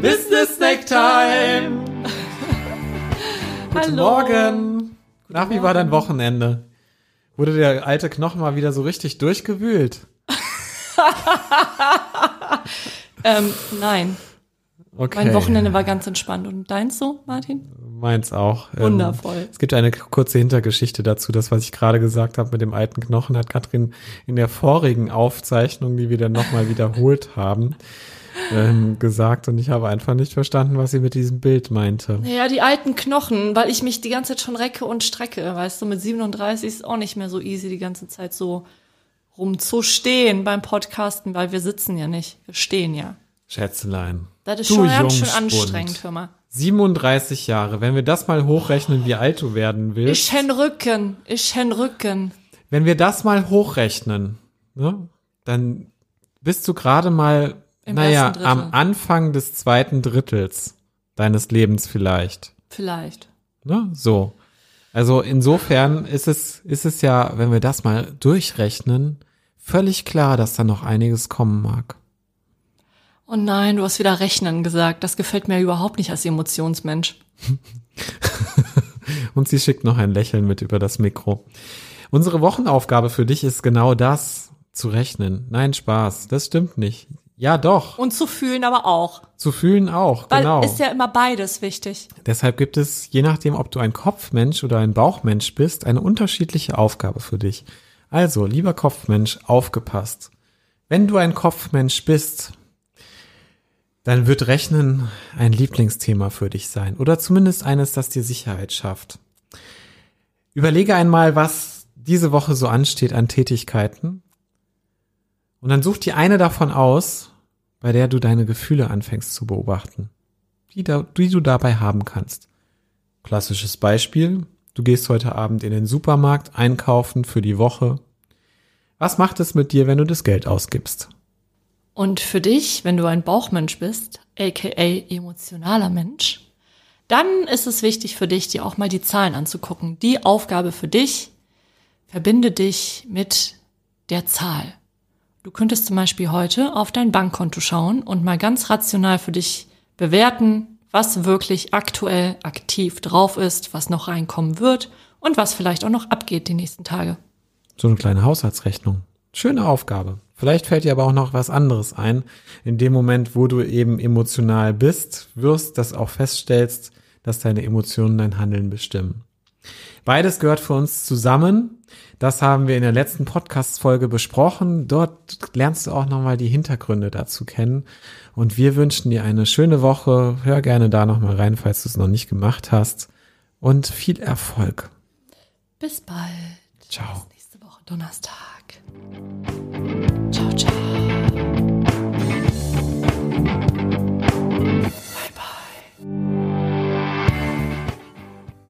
Business Snack Time. Guten Hallo. Morgen. Nach wie war dein Wochenende? Wurde der alte Knochen mal wieder so richtig durchgewühlt? Ähm, nein, Okay. mein Wochenende war ganz entspannt. Und deins so, Martin? Meins auch. Ähm, Wundervoll. Es gibt eine kurze Hintergeschichte dazu. Das, was ich gerade gesagt habe mit dem alten Knochen, hat Katrin in der vorigen Aufzeichnung, die wir dann nochmal wiederholt haben, ähm, gesagt. Und ich habe einfach nicht verstanden, was sie mit diesem Bild meinte. Ja, die alten Knochen, weil ich mich die ganze Zeit schon recke und strecke. Weißt du, mit 37 ist auch nicht mehr so easy, die ganze Zeit so rumzustehen beim Podcasten, weil wir sitzen ja nicht. Wir stehen ja. Schätzelein. Das ist Du schon ganz schön anstrengend, hör mal. 37 Jahre. Wenn wir das mal hochrechnen, wie alt du werden willst. Ich hen Rücken, ich hen Rücken. Wenn wir das mal hochrechnen, ne, dann bist du gerade mal, Im naja, am Anfang des zweiten Drittels deines Lebens vielleicht. Vielleicht. Ne? So. Also insofern ist es, ist es ja, wenn wir das mal durchrechnen, völlig klar, dass da noch einiges kommen mag. Oh nein, du hast wieder Rechnen gesagt. Das gefällt mir überhaupt nicht als Emotionsmensch. Und sie schickt noch ein Lächeln mit über das Mikro. Unsere Wochenaufgabe für dich ist genau das, zu rechnen. Nein, Spaß, das stimmt nicht. Ja, doch. Und zu fühlen aber auch. Zu fühlen auch, Weil genau. ist ja immer beides wichtig. Deshalb gibt es, je nachdem, ob du ein Kopfmensch oder ein Bauchmensch bist, eine unterschiedliche Aufgabe für dich. Also, lieber Kopfmensch, aufgepasst. Wenn du ein Kopfmensch bist, dann wird Rechnen ein Lieblingsthema für dich sein. Oder zumindest eines, das dir Sicherheit schafft. Überlege einmal, was diese Woche so ansteht an Tätigkeiten. Und dann such dir eine davon aus, bei der du deine Gefühle anfängst zu beobachten die, da, die du dabei haben kannst. Klassisches Beispiel, du gehst heute Abend in den Supermarkt einkaufen für die Woche. Was macht es mit dir, wenn du das Geld ausgibst? Und für dich, wenn du ein Bauchmensch bist, aka emotionaler Mensch, dann ist es wichtig für dich, dir auch mal die Zahlen anzugucken. Die Aufgabe für dich, verbinde dich mit der Zahl. Du könntest zum Beispiel heute auf dein Bankkonto schauen und mal ganz rational für dich bewerten, was wirklich aktuell aktiv drauf ist, was noch reinkommen wird und was vielleicht auch noch abgeht die nächsten Tage. So eine kleine Haushaltsrechnung. Schöne Aufgabe. Vielleicht fällt dir aber auch noch was anderes ein. In dem Moment, wo du eben emotional bist, wirst, das auch feststellst, dass deine Emotionen dein Handeln bestimmen. Beides gehört für uns zusammen. Das haben wir in der letzten Podcast-Folge besprochen. Dort lernst du auch nochmal die Hintergründe dazu kennen. Und wir wünschen dir eine schöne Woche. Hör gerne da nochmal rein, falls du es noch nicht gemacht hast. Und viel Erfolg. Bis bald. Ciao. Bis nächste Woche Donnerstag. Ciao, ciao.